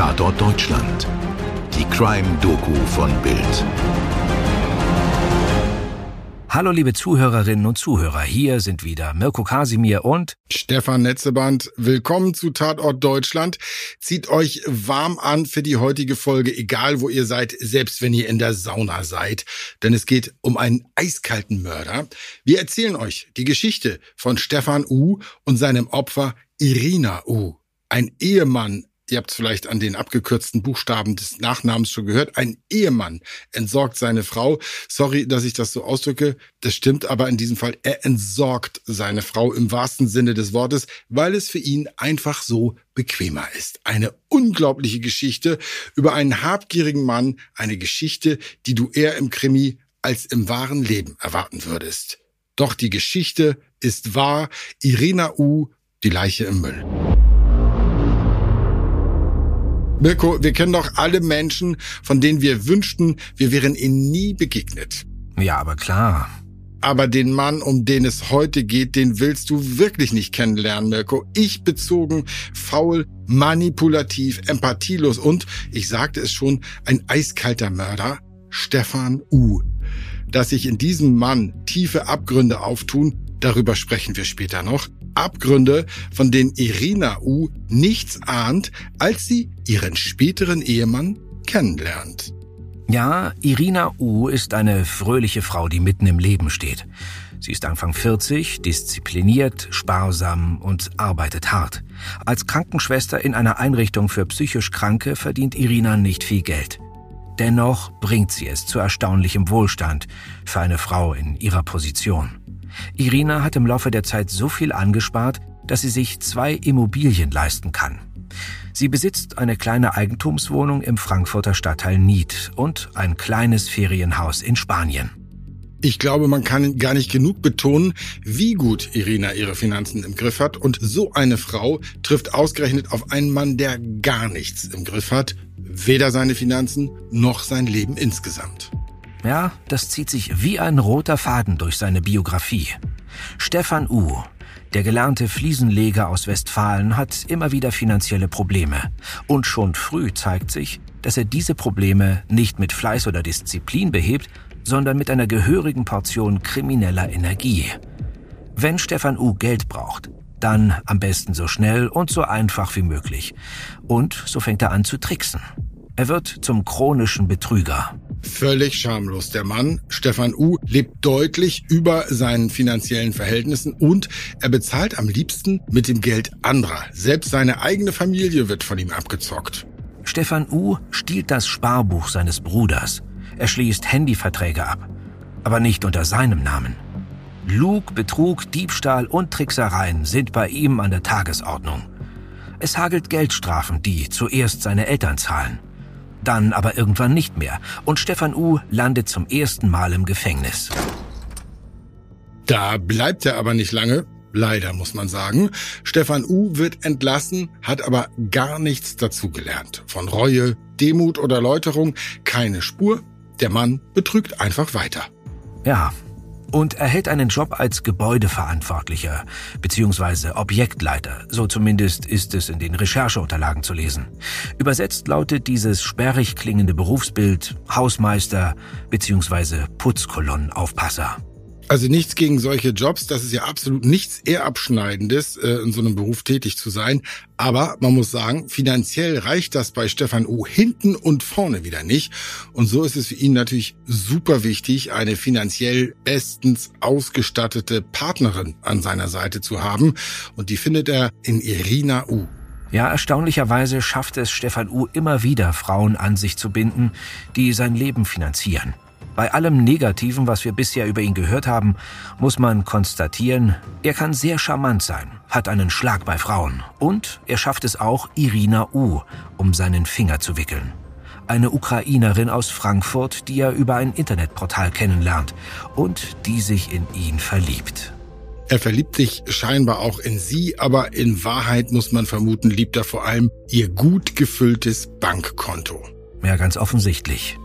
Tatort Deutschland. Die Crime-Doku von Bild. Hallo liebe Zuhörerinnen und Zuhörer, hier sind wieder Mirko Kasimir und Stefan Netzeband. Willkommen zu Tatort Deutschland. Zieht euch warm an für die heutige Folge, egal wo ihr seid, selbst wenn ihr in der Sauna seid, denn es geht um einen eiskalten Mörder. Wir erzählen euch die Geschichte von Stefan U und seinem Opfer Irina U. Ein Ehemann ihr habt es vielleicht an den abgekürzten Buchstaben des Nachnamens schon gehört, ein Ehemann entsorgt seine Frau. Sorry, dass ich das so ausdrücke, das stimmt aber in diesem Fall, er entsorgt seine Frau im wahrsten Sinne des Wortes, weil es für ihn einfach so bequemer ist. Eine unglaubliche Geschichte über einen habgierigen Mann, eine Geschichte, die du eher im Krimi als im wahren Leben erwarten würdest. Doch die Geschichte ist wahr. Irina U, die Leiche im Müll. Mirko, wir kennen doch alle Menschen, von denen wir wünschten, wir wären ihnen nie begegnet. Ja, aber klar. Aber den Mann, um den es heute geht, den willst du wirklich nicht kennenlernen, Mirko. Ich bezogen, faul, manipulativ, empathielos und, ich sagte es schon, ein eiskalter Mörder, Stefan U. Dass sich in diesem Mann tiefe Abgründe auftun, darüber sprechen wir später noch. Abgründe, von denen Irina U nichts ahnt, als sie ihren späteren Ehemann kennenlernt. Ja, Irina U ist eine fröhliche Frau, die mitten im Leben steht. Sie ist Anfang 40, diszipliniert, sparsam und arbeitet hart. Als Krankenschwester in einer Einrichtung für psychisch Kranke verdient Irina nicht viel Geld. Dennoch bringt sie es zu erstaunlichem Wohlstand für eine Frau in ihrer Position. Irina hat im Laufe der Zeit so viel angespart, dass sie sich zwei Immobilien leisten kann. Sie besitzt eine kleine Eigentumswohnung im Frankfurter Stadtteil Nied und ein kleines Ferienhaus in Spanien. Ich glaube, man kann gar nicht genug betonen, wie gut Irina ihre Finanzen im Griff hat. Und so eine Frau trifft ausgerechnet auf einen Mann, der gar nichts im Griff hat. Weder seine Finanzen noch sein Leben insgesamt. Ja, das zieht sich wie ein roter Faden durch seine Biografie. Stefan U., der gelernte Fliesenleger aus Westfalen, hat immer wieder finanzielle Probleme. Und schon früh zeigt sich, dass er diese Probleme nicht mit Fleiß oder Disziplin behebt, sondern mit einer gehörigen Portion krimineller Energie. Wenn Stefan U. Geld braucht, dann am besten so schnell und so einfach wie möglich. Und so fängt er an zu tricksen. Er wird zum chronischen Betrüger. Völlig schamlos. Der Mann, Stefan U., lebt deutlich über seinen finanziellen Verhältnissen und er bezahlt am liebsten mit dem Geld anderer. Selbst seine eigene Familie wird von ihm abgezockt. Stefan U. stiehlt das Sparbuch seines Bruders. Er schließt Handyverträge ab. Aber nicht unter seinem Namen. Lug, Betrug, Diebstahl und Tricksereien sind bei ihm an der Tagesordnung. Es hagelt Geldstrafen, die zuerst seine Eltern zahlen dann aber irgendwann nicht mehr und Stefan U. landet zum ersten Mal im Gefängnis. Da bleibt er aber nicht lange. Leider muss man sagen. Stefan U. wird entlassen, hat aber gar nichts dazugelernt. Von Reue, Demut oder Läuterung keine Spur. Der Mann betrügt einfach weiter. Ja, und erhält einen Job als Gebäudeverantwortlicher bzw. Objektleiter. So zumindest ist es in den Rechercheunterlagen zu lesen. Übersetzt lautet dieses sperrig klingende Berufsbild Hausmeister bzw. Putzkolonnenaufpasser. Also nichts gegen solche Jobs, das ist ja absolut nichts eher abschneidendes, äh, in so einem Beruf tätig zu sein. Aber man muss sagen, finanziell reicht das bei Stefan O hinten und vorne wieder nicht. Und so ist es für ihn natürlich super wichtig, eine finanziell bestens ausgestattete Partnerin an seiner Seite zu haben. Und die findet er in Irina U. Ja, erstaunlicherweise schafft es Stefan U immer wieder, Frauen an sich zu binden, die sein Leben finanzieren. Bei allem Negativen, was wir bisher über ihn gehört haben, muss man konstatieren, er kann sehr charmant sein, hat einen Schlag bei Frauen und er schafft es auch, Irina U um seinen Finger zu wickeln. Eine Ukrainerin aus Frankfurt, die er über ein Internetportal kennenlernt und die sich in ihn verliebt. Er verliebt sich scheinbar auch in sie, aber in Wahrheit muss man vermuten, liebt er vor allem ihr gut gefülltes Bankkonto. Ja, ganz offensichtlich.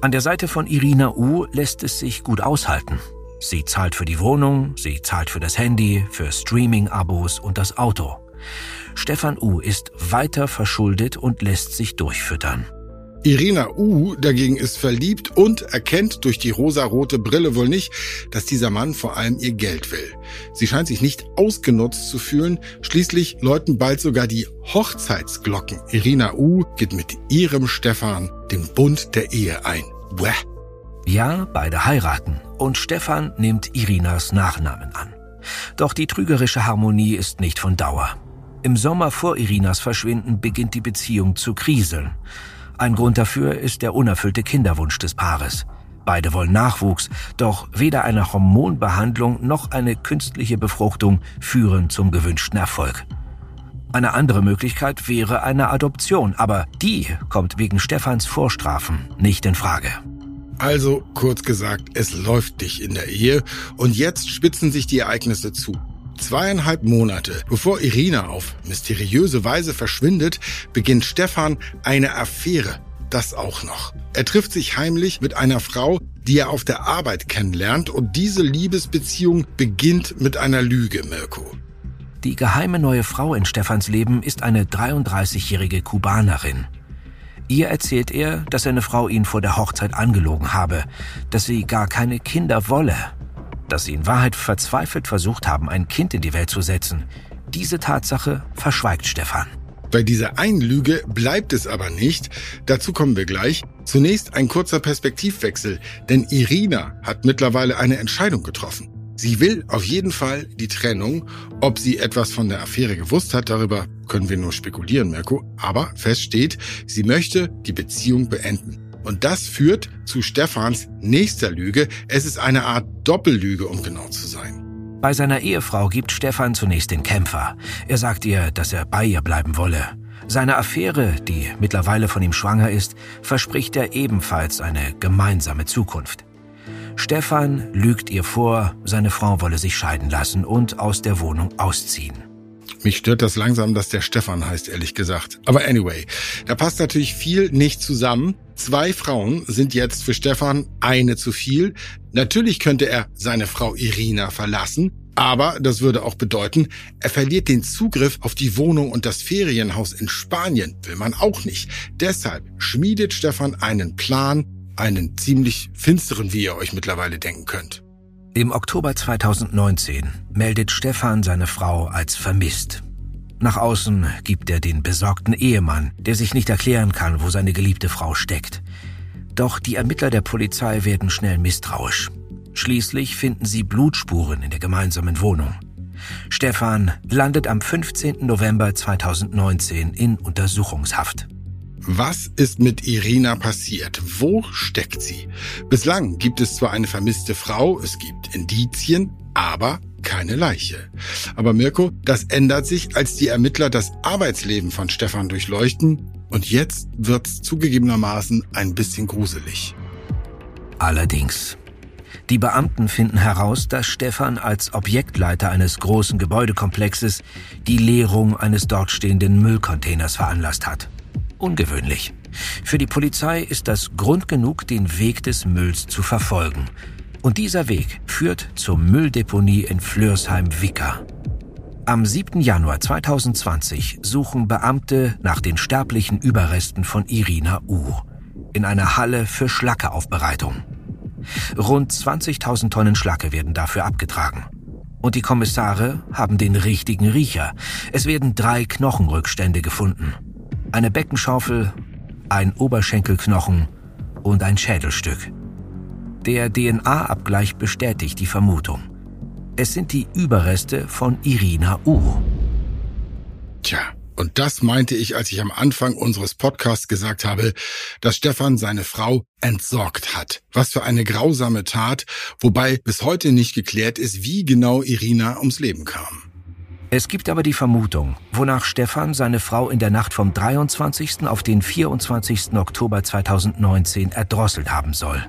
An der Seite von Irina U lässt es sich gut aushalten. Sie zahlt für die Wohnung, sie zahlt für das Handy, für Streaming-Abos und das Auto. Stefan U. ist weiter verschuldet und lässt sich durchfüttern. Irina U. dagegen ist verliebt und erkennt durch die rosarote Brille wohl nicht, dass dieser Mann vor allem ihr Geld will. Sie scheint sich nicht ausgenutzt zu fühlen. Schließlich läuten bald sogar die Hochzeitsglocken. Irina U. geht mit ihrem Stefan den Bund der Ehe ein. Bäh. Ja, beide heiraten und Stefan nimmt Irinas Nachnamen an. Doch die trügerische Harmonie ist nicht von Dauer. Im Sommer vor Irinas Verschwinden beginnt die Beziehung zu kriseln. Ein Grund dafür ist der unerfüllte Kinderwunsch des Paares. Beide wollen Nachwuchs, doch weder eine Hormonbehandlung noch eine künstliche Befruchtung führen zum gewünschten Erfolg. Eine andere Möglichkeit wäre eine Adoption, aber die kommt wegen Stefans Vorstrafen nicht in Frage. Also kurz gesagt, es läuft dich in der Ehe und jetzt spitzen sich die Ereignisse zu. Zweieinhalb Monate bevor Irina auf mysteriöse Weise verschwindet, beginnt Stefan eine Affäre. Das auch noch. Er trifft sich heimlich mit einer Frau, die er auf der Arbeit kennenlernt und diese Liebesbeziehung beginnt mit einer Lüge, Mirko. Die geheime neue Frau in Stefans Leben ist eine 33-jährige Kubanerin. Ihr erzählt er, dass seine Frau ihn vor der Hochzeit angelogen habe, dass sie gar keine Kinder wolle dass sie in Wahrheit verzweifelt versucht haben, ein Kind in die Welt zu setzen. Diese Tatsache verschweigt Stefan. Bei dieser Einlüge bleibt es aber nicht. Dazu kommen wir gleich. Zunächst ein kurzer Perspektivwechsel, denn Irina hat mittlerweile eine Entscheidung getroffen. Sie will auf jeden Fall die Trennung. Ob sie etwas von der Affäre gewusst hat, darüber können wir nur spekulieren, Mirko. Aber fest steht, sie möchte die Beziehung beenden. Und das führt zu Stefans nächster Lüge. Es ist eine Art Doppellüge, um genau zu sein. Bei seiner Ehefrau gibt Stefan zunächst den Kämpfer. Er sagt ihr, dass er bei ihr bleiben wolle. Seine Affäre, die mittlerweile von ihm schwanger ist, verspricht er ebenfalls eine gemeinsame Zukunft. Stefan lügt ihr vor, seine Frau wolle sich scheiden lassen und aus der Wohnung ausziehen. Mich stört das langsam, dass der Stefan heißt, ehrlich gesagt. Aber anyway, da passt natürlich viel nicht zusammen. Zwei Frauen sind jetzt für Stefan eine zu viel. Natürlich könnte er seine Frau Irina verlassen, aber das würde auch bedeuten, er verliert den Zugriff auf die Wohnung und das Ferienhaus in Spanien. Will man auch nicht. Deshalb schmiedet Stefan einen Plan, einen ziemlich finsteren, wie ihr euch mittlerweile denken könnt. Im Oktober 2019 meldet Stefan seine Frau als vermisst. Nach außen gibt er den besorgten Ehemann, der sich nicht erklären kann, wo seine geliebte Frau steckt. Doch die Ermittler der Polizei werden schnell misstrauisch. Schließlich finden sie Blutspuren in der gemeinsamen Wohnung. Stefan landet am 15. November 2019 in Untersuchungshaft. Was ist mit Irina passiert? Wo steckt sie? Bislang gibt es zwar eine vermisste Frau, es gibt Indizien, aber keine Leiche. Aber Mirko, das ändert sich, als die Ermittler das Arbeitsleben von Stefan durchleuchten und jetzt wird's zugegebenermaßen ein bisschen gruselig. Allerdings. Die Beamten finden heraus, dass Stefan als Objektleiter eines großen Gebäudekomplexes die Leerung eines dort stehenden Müllcontainers veranlasst hat ungewöhnlich. Für die Polizei ist das Grund genug, den Weg des Mülls zu verfolgen. Und dieser Weg führt zur Mülldeponie in Flörsheim-Wicker. Am 7. Januar 2020 suchen Beamte nach den sterblichen Überresten von Irina U. in einer Halle für Schlackeaufbereitung. Rund 20.000 Tonnen Schlacke werden dafür abgetragen. Und die Kommissare haben den richtigen Riecher. Es werden drei Knochenrückstände gefunden eine Beckenschaufel, ein Oberschenkelknochen und ein Schädelstück. Der DNA-Abgleich bestätigt die Vermutung. Es sind die Überreste von Irina U. Tja, und das meinte ich, als ich am Anfang unseres Podcasts gesagt habe, dass Stefan seine Frau entsorgt hat. Was für eine grausame Tat, wobei bis heute nicht geklärt ist, wie genau Irina ums Leben kam. Es gibt aber die Vermutung, wonach Stefan seine Frau in der Nacht vom 23. auf den 24. Oktober 2019 erdrosselt haben soll.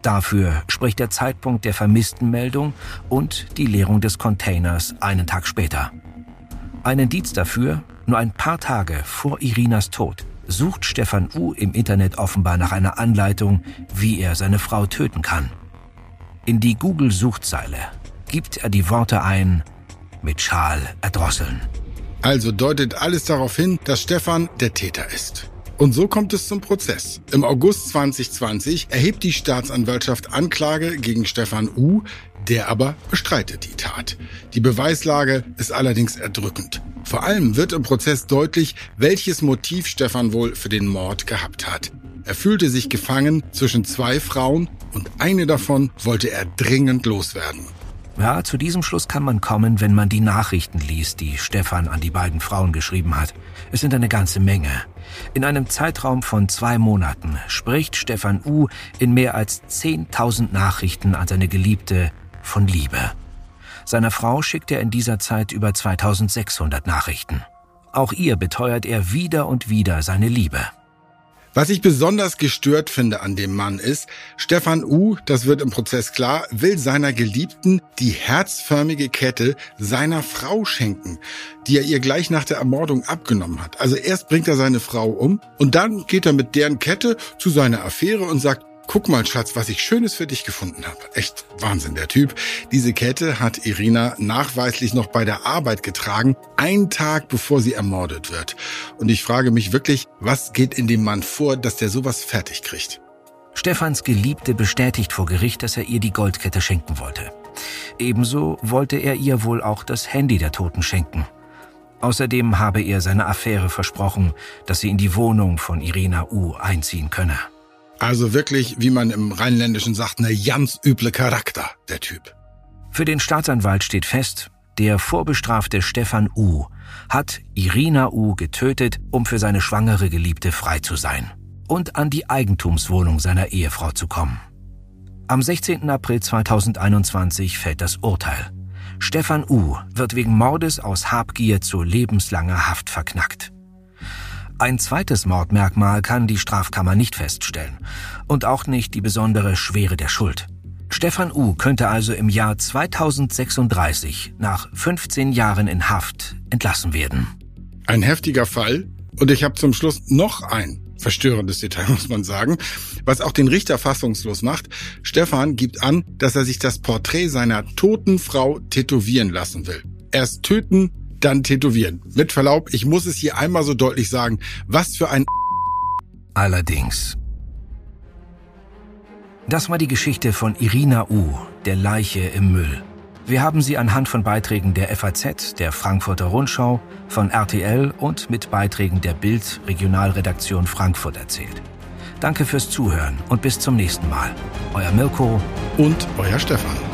Dafür spricht der Zeitpunkt der Vermisstenmeldung und die Leerung des Containers einen Tag später. Ein Indiz dafür, nur ein paar Tage vor Irinas Tod, sucht Stefan U. im Internet offenbar nach einer Anleitung, wie er seine Frau töten kann. In die Google-Suchzeile gibt er die Worte ein mit Schal erdrosseln. Also deutet alles darauf hin, dass Stefan der Täter ist. Und so kommt es zum Prozess. Im August 2020 erhebt die Staatsanwaltschaft Anklage gegen Stefan U., der aber bestreitet die Tat. Die Beweislage ist allerdings erdrückend. Vor allem wird im Prozess deutlich, welches Motiv Stefan wohl für den Mord gehabt hat. Er fühlte sich gefangen zwischen zwei Frauen und eine davon wollte er dringend loswerden. Ja, zu diesem Schluss kann man kommen, wenn man die Nachrichten liest, die Stefan an die beiden Frauen geschrieben hat. Es sind eine ganze Menge. In einem Zeitraum von zwei Monaten spricht Stefan U. in mehr als 10.000 Nachrichten an seine Geliebte von Liebe. Seiner Frau schickt er in dieser Zeit über 2600 Nachrichten. Auch ihr beteuert er wieder und wieder seine Liebe. Was ich besonders gestört finde an dem Mann ist, Stefan U., das wird im Prozess klar, will seiner Geliebten die herzförmige Kette seiner Frau schenken, die er ihr gleich nach der Ermordung abgenommen hat. Also erst bringt er seine Frau um und dann geht er mit deren Kette zu seiner Affäre und sagt, Guck mal, Schatz, was ich Schönes für dich gefunden habe. Echt Wahnsinn, der Typ. Diese Kette hat Irina nachweislich noch bei der Arbeit getragen, einen Tag bevor sie ermordet wird. Und ich frage mich wirklich, was geht in dem Mann vor, dass der sowas fertig kriegt? Stefans Geliebte bestätigt vor Gericht, dass er ihr die Goldkette schenken wollte. Ebenso wollte er ihr wohl auch das Handy der Toten schenken. Außerdem habe er seiner Affäre versprochen, dass sie in die Wohnung von Irina U einziehen könne. Also wirklich, wie man im Rheinländischen sagt, eine ganz üble Charakter, der Typ. Für den Staatsanwalt steht fest, der vorbestrafte Stefan U. hat Irina U. getötet, um für seine schwangere Geliebte frei zu sein und an die Eigentumswohnung seiner Ehefrau zu kommen. Am 16. April 2021 fällt das Urteil. Stefan U. wird wegen Mordes aus Habgier zu lebenslanger Haft verknackt. Ein zweites Mordmerkmal kann die Strafkammer nicht feststellen und auch nicht die besondere Schwere der Schuld. Stefan U. könnte also im Jahr 2036 nach 15 Jahren in Haft entlassen werden. Ein heftiger Fall und ich habe zum Schluss noch ein verstörendes Detail, muss man sagen, was auch den Richter fassungslos macht. Stefan gibt an, dass er sich das Porträt seiner toten Frau tätowieren lassen will. Erst töten, dann tätowieren. Mit Verlaub, ich muss es hier einmal so deutlich sagen, was für ein Allerdings. Das war die Geschichte von Irina U., der Leiche im Müll. Wir haben sie anhand von Beiträgen der FAZ, der Frankfurter Rundschau, von RTL und mit Beiträgen der Bild Regionalredaktion Frankfurt erzählt. Danke fürs Zuhören und bis zum nächsten Mal. Euer Mirko und euer Stefan.